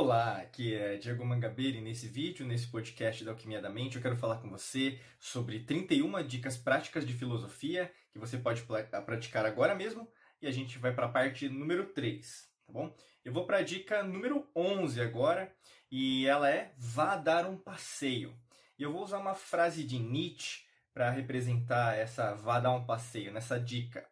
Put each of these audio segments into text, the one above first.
Olá, aqui é Diego Mangabeira e nesse vídeo, nesse podcast da Alquimia da Mente, eu quero falar com você sobre 31 dicas práticas de filosofia que você pode praticar agora mesmo e a gente vai para a parte número 3, tá bom? Eu vou para a dica número 11 agora e ela é vá dar um passeio. E eu vou usar uma frase de Nietzsche para representar essa vá dar um passeio, nessa dica.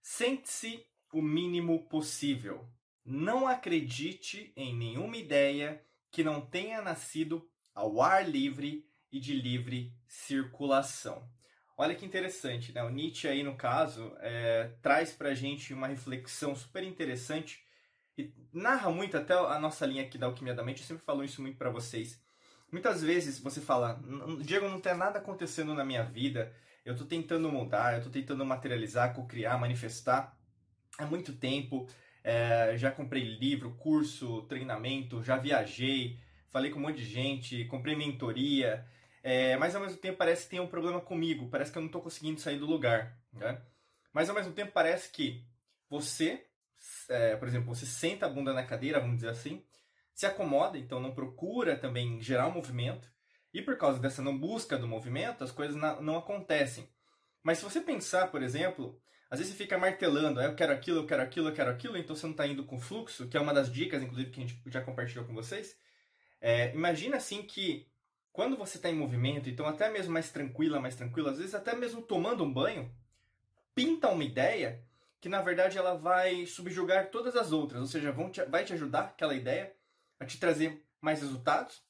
Sente-se o mínimo possível não acredite em nenhuma ideia que não tenha nascido ao ar livre e de livre circulação. Olha que interessante, né? O Nietzsche aí no caso é, traz para gente uma reflexão super interessante e narra muito até a nossa linha aqui da alquimia da mente. Eu sempre falo isso muito para vocês. Muitas vezes você fala, Diego, não tem nada acontecendo na minha vida. Eu estou tentando mudar, eu estou tentando materializar, co-criar, manifestar há muito tempo é, já comprei livro, curso, treinamento, já viajei, falei com um monte de gente, comprei mentoria, é, mas ao mesmo tempo parece que tem um problema comigo, parece que eu não estou conseguindo sair do lugar. Né? Mas ao mesmo tempo parece que você, é, por exemplo, você senta a bunda na cadeira, vamos dizer assim, se acomoda, então não procura também gerar um movimento, e por causa dessa não busca do movimento, as coisas não acontecem. Mas se você pensar, por exemplo, às vezes você fica martelando, ah, eu quero aquilo, eu quero aquilo, eu quero aquilo, então você não está indo com fluxo, que é uma das dicas, inclusive, que a gente já compartilhou com vocês. É, imagina assim que quando você está em movimento, então até mesmo mais tranquila, mais tranquila, às vezes até mesmo tomando um banho, pinta uma ideia que na verdade ela vai subjugar todas as outras, ou seja, te, vai te ajudar aquela ideia a te trazer mais resultados,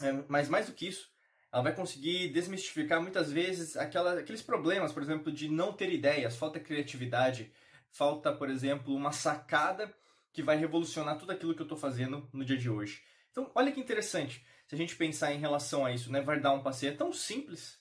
é, mas mais do que isso, ela vai conseguir desmistificar muitas vezes aquela, aqueles problemas, por exemplo, de não ter ideias, falta criatividade, falta, por exemplo, uma sacada que vai revolucionar tudo aquilo que eu estou fazendo no dia de hoje. Então, olha que interessante, se a gente pensar em relação a isso, né? Vai dar um passeio é tão simples,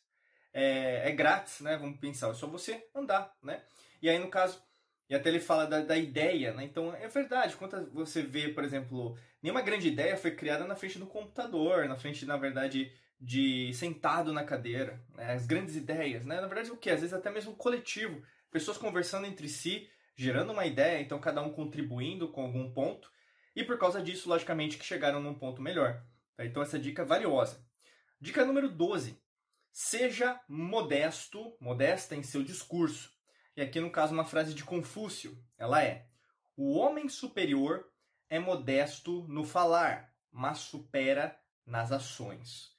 é, é grátis, né? Vamos pensar, é só você andar, né? E aí, no caso, e até ele fala da, da ideia, né? Então, é verdade, quando você vê, por exemplo, nenhuma grande ideia foi criada na frente do computador, na frente, na verdade, de sentado na cadeira, né? as grandes ideias, né? Na verdade, o que? Às vezes até mesmo coletivo, pessoas conversando entre si, gerando uma ideia, então cada um contribuindo com algum ponto, e por causa disso, logicamente, que chegaram num ponto melhor. Tá? Então essa dica é valiosa. Dica número 12. Seja modesto, modesta em seu discurso. E aqui no caso uma frase de Confúcio. Ela é: O homem superior é modesto no falar, mas supera nas ações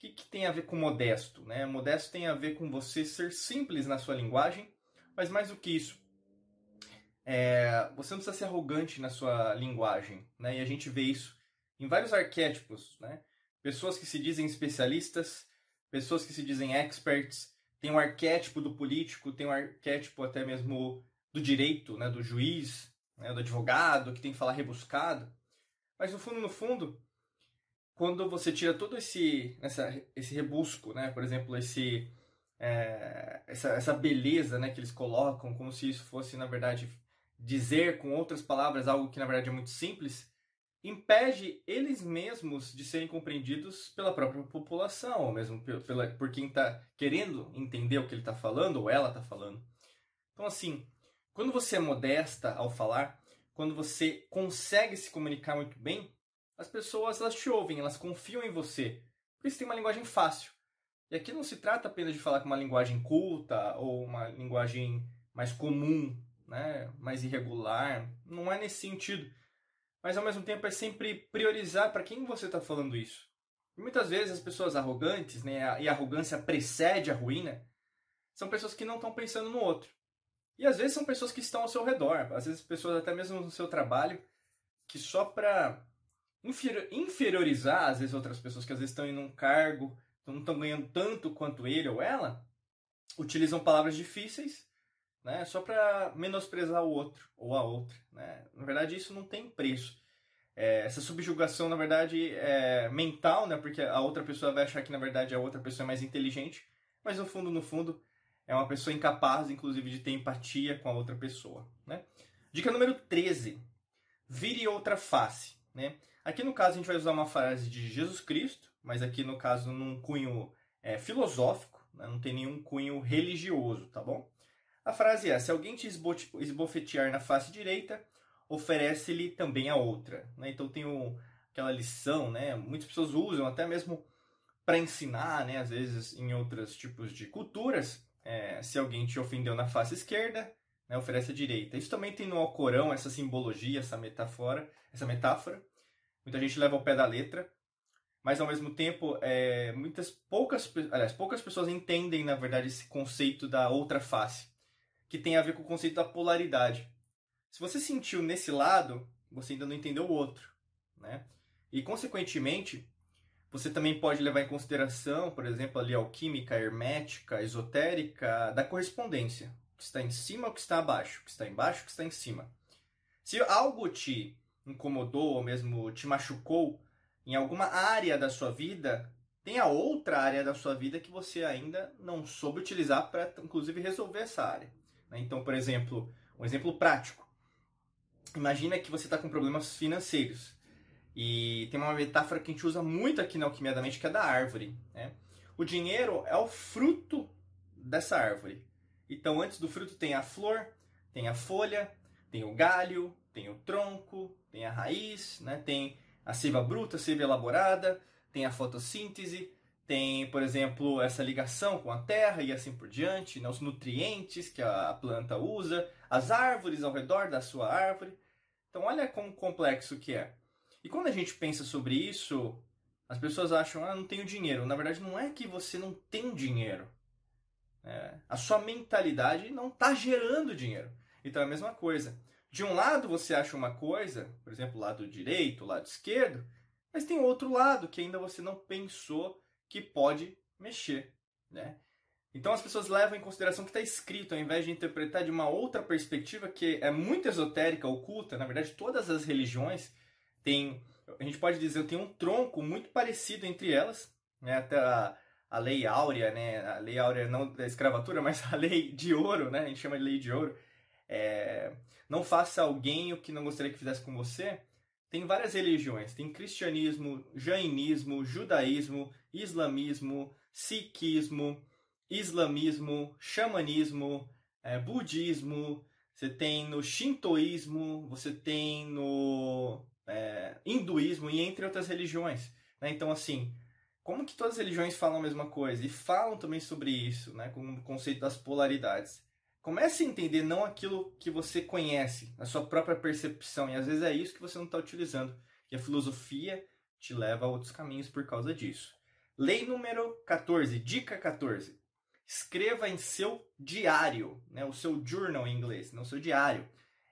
que, que tem a ver com modesto? Né? Modesto tem a ver com você ser simples na sua linguagem, mas mais do que isso, é, você não precisa ser arrogante na sua linguagem. Né? E a gente vê isso em vários arquétipos. Né? Pessoas que se dizem especialistas, pessoas que se dizem experts, tem um arquétipo do político, tem um arquétipo até mesmo do direito, né? do juiz, né? do advogado, que tem que falar rebuscado. Mas no fundo, no fundo, quando você tira todo esse, essa, esse rebusco, né? Por exemplo, esse, é, essa, essa beleza né, que eles colocam, como se isso fosse, na verdade, dizer com outras palavras algo que, na verdade, é muito simples, impede eles mesmos de serem compreendidos pela própria população, ou mesmo pela, por quem está querendo entender o que ele está falando, ou ela está falando. Então, assim, quando você é modesta ao falar, quando você consegue se comunicar muito bem, as pessoas elas te ouvem, elas confiam em você. Por isso tem uma linguagem fácil. E aqui não se trata apenas de falar com uma linguagem culta ou uma linguagem mais comum, né, mais irregular. Não é nesse sentido. Mas ao mesmo tempo é sempre priorizar para quem você está falando isso. E muitas vezes as pessoas arrogantes, né, e a arrogância precede a ruína, são pessoas que não estão pensando no outro. E às vezes são pessoas que estão ao seu redor, às vezes pessoas até mesmo no seu trabalho, que só para inferiorizar, às vezes, outras pessoas que às vezes estão em um cargo, não estão ganhando tanto quanto ele ou ela, utilizam palavras difíceis, né, só para menosprezar o outro ou a outra. Né? Na verdade, isso não tem preço. É, essa subjugação, na verdade, é mental, né, porque a outra pessoa vai achar que, na verdade, a outra pessoa é mais inteligente, mas no fundo, no fundo, é uma pessoa incapaz, inclusive, de ter empatia com a outra pessoa. Né? Dica número 13. Vire outra face. Né? Aqui no caso a gente vai usar uma frase de Jesus Cristo, mas aqui no caso num cunho é, filosófico, né? não tem nenhum cunho religioso, tá bom? A frase é: se alguém te esbofetear na face direita, oferece-lhe também a outra. Né? Então tem o, aquela lição, né? Muitas pessoas usam até mesmo para ensinar, né? Às vezes em outros tipos de culturas, é, se alguém te ofendeu na face esquerda, né, oferece a direita. Isso também tem no Alcorão essa simbologia, essa metáfora, essa metáfora. Muita gente leva ao pé da letra, mas ao mesmo tempo, é, muitas poucas, aliás, poucas pessoas entendem na verdade esse conceito da outra face, que tem a ver com o conceito da polaridade. Se você sentiu nesse lado, você ainda não entendeu o outro, né? E consequentemente, você também pode levar em consideração, por exemplo, ali a alquímica, hermética, esotérica, da correspondência. O que está em cima, o que está abaixo, o que está embaixo, o que está em cima. Se algo te incomodou ou mesmo te machucou em alguma área da sua vida, tem a outra área da sua vida que você ainda não soube utilizar para, inclusive, resolver essa área. Né? Então, por exemplo, um exemplo prático. Imagina que você está com problemas financeiros. E tem uma metáfora que a gente usa muito aqui na Alquimia da Mente, que é da árvore. Né? O dinheiro é o fruto dessa árvore. Então, antes do fruto tem a flor, tem a folha, tem o galho, tem o tronco, tem a raiz, né? tem a seiva bruta, a seiva elaborada, tem a fotossíntese, tem, por exemplo, essa ligação com a terra e assim por diante, né? os nutrientes que a planta usa, as árvores ao redor da sua árvore. Então, olha como complexo que é. E quando a gente pensa sobre isso, as pessoas acham, ah, não tenho dinheiro. Na verdade, não é que você não tem dinheiro. É, a sua mentalidade não está gerando dinheiro. Então é a mesma coisa. De um lado você acha uma coisa, por exemplo, lado direito, lado esquerdo, mas tem outro lado que ainda você não pensou que pode mexer. Né? Então as pessoas levam em consideração o que está escrito, ao invés de interpretar de uma outra perspectiva que é muito esotérica, oculta. Na verdade, todas as religiões tem, a gente pode dizer, tem um tronco muito parecido entre elas, né? Até a, a lei áurea, né? A lei áurea não da escravatura, mas a lei de ouro, né? A gente chama de lei de ouro. É, não faça alguém o que não gostaria que fizesse com você. Tem várias religiões. Tem cristianismo, jainismo, judaísmo, islamismo, sikhismo, islamismo, xamanismo, é, budismo. Você tem no shintoísmo, você tem no é, hinduísmo e entre outras religiões. Né? Então, assim, como que todas as religiões falam a mesma coisa? E falam também sobre isso, né? com o conceito das polaridades. Comece a entender não aquilo que você conhece, a sua própria percepção, e às vezes é isso que você não está utilizando. E a filosofia te leva a outros caminhos por causa disso. Lei número 14, dica 14. Escreva em seu diário, né, o seu journal em inglês, não seu diário.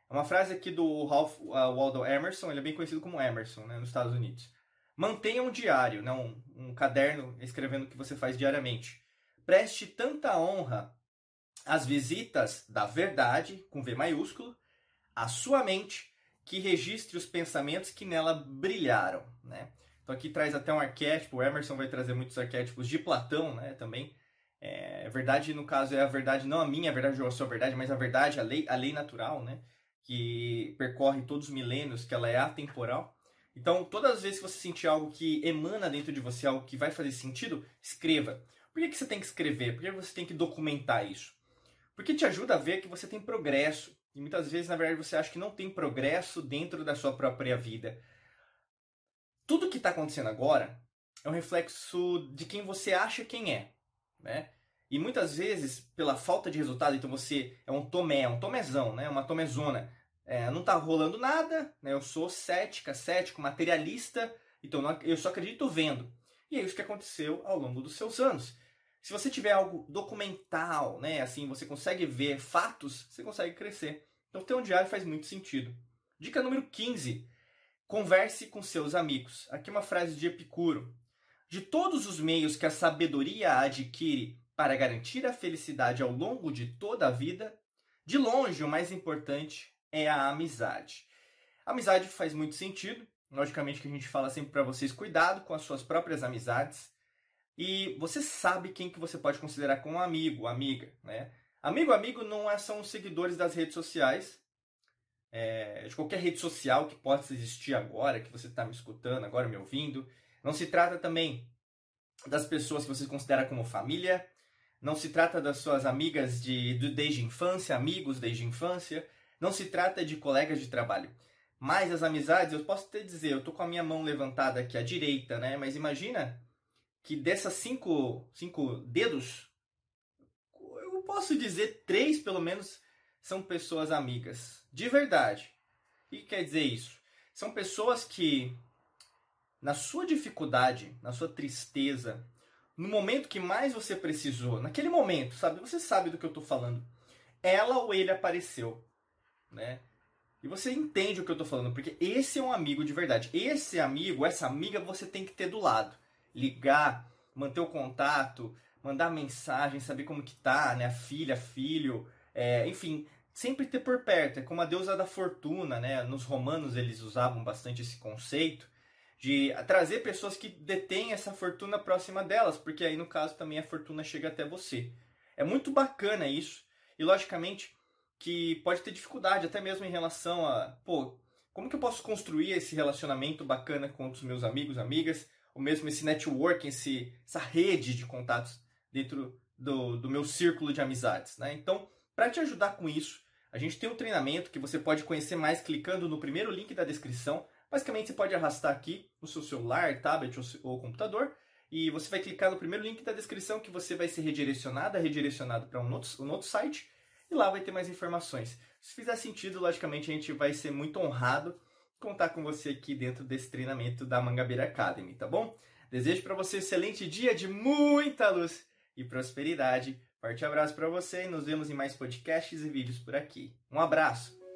É uma frase aqui do Ralph uh, Waldo Emerson, ele é bem conhecido como Emerson, né, nos Estados Unidos. Mantenha um diário, né, um, um caderno escrevendo o que você faz diariamente. Preste tanta honra às visitas da verdade, com V maiúsculo, à sua mente, que registre os pensamentos que nela brilharam. Né? Então aqui traz até um arquétipo, o Emerson vai trazer muitos arquétipos de Platão né, também. É, verdade, no caso, é a verdade, não a minha a verdade ou a sua verdade, mas a verdade, a lei, a lei natural, né? que percorre todos os milênios, que ela é atemporal. Então, todas as vezes que você sentir algo que emana dentro de você, algo que vai fazer sentido, escreva. Por que, que você tem que escrever? Por que você tem que documentar isso? Porque te ajuda a ver que você tem progresso. E muitas vezes, na verdade, você acha que não tem progresso dentro da sua própria vida. Tudo que está acontecendo agora é um reflexo de quem você acha quem é. Né? E muitas vezes, pela falta de resultado, então você é um tomé, um tomézão, né? uma tomezona é, não está rolando nada, né? eu sou cética, cético, materialista, então não, eu só acredito vendo. E é isso que aconteceu ao longo dos seus anos. Se você tiver algo documental, né, assim, você consegue ver fatos, você consegue crescer. Então ter um diário faz muito sentido. Dica número 15. Converse com seus amigos. Aqui uma frase de Epicuro. De todos os meios que a sabedoria adquire para garantir a felicidade ao longo de toda a vida, de longe o mais importante é a amizade. A amizade faz muito sentido. Logicamente que a gente fala sempre para vocês cuidado com as suas próprias amizades. E você sabe quem que você pode considerar como amigo, amiga, né? Amigo, amigo não é, são os seguidores das redes sociais, é, de qualquer rede social que possa existir agora, que você está me escutando, agora me ouvindo. Não se trata também das pessoas que você considera como família, não se trata das suas amigas de, de desde infância, amigos desde infância, não se trata de colegas de trabalho. mais as amizades, eu posso até dizer, eu tô com a minha mão levantada aqui à direita, né? Mas imagina que dessas cinco, cinco dedos, eu posso dizer três, pelo menos, são pessoas amigas. De verdade. O que quer dizer isso? São pessoas que, na sua dificuldade, na sua tristeza, no momento que mais você precisou, naquele momento, sabe? Você sabe do que eu tô falando. Ela ou ele apareceu, né? E você entende o que eu tô falando, porque esse é um amigo de verdade. Esse amigo, essa amiga você tem que ter do lado. Ligar, manter o contato, mandar mensagem, saber como que tá, né? A filha, filho, é, enfim, sempre ter por perto. É como a deusa da fortuna, né? Nos romanos eles usavam bastante esse conceito de trazer pessoas que detêm essa fortuna próxima delas, porque aí no caso também a fortuna chega até você. É muito bacana isso. E logicamente que pode ter dificuldade até mesmo em relação a, pô, como que eu posso construir esse relacionamento bacana com os meus amigos, amigas, ou mesmo esse networking, esse, essa rede de contatos dentro do, do meu círculo de amizades, né? Então, para te ajudar com isso, a gente tem um treinamento que você pode conhecer mais clicando no primeiro link da descrição. Basicamente, você pode arrastar aqui no seu celular, tablet ou, ou computador e você vai clicar no primeiro link da descrição que você vai ser redirecionado, redirecionado para um outro, um outro site e lá vai ter mais informações. Se fizer sentido, logicamente a gente vai ser muito honrado contar com você aqui dentro desse treinamento da Mangabeira Academy, tá bom? Desejo para você um excelente dia de muita luz e prosperidade. Forte abraço para você e nos vemos em mais podcasts e vídeos por aqui. Um abraço!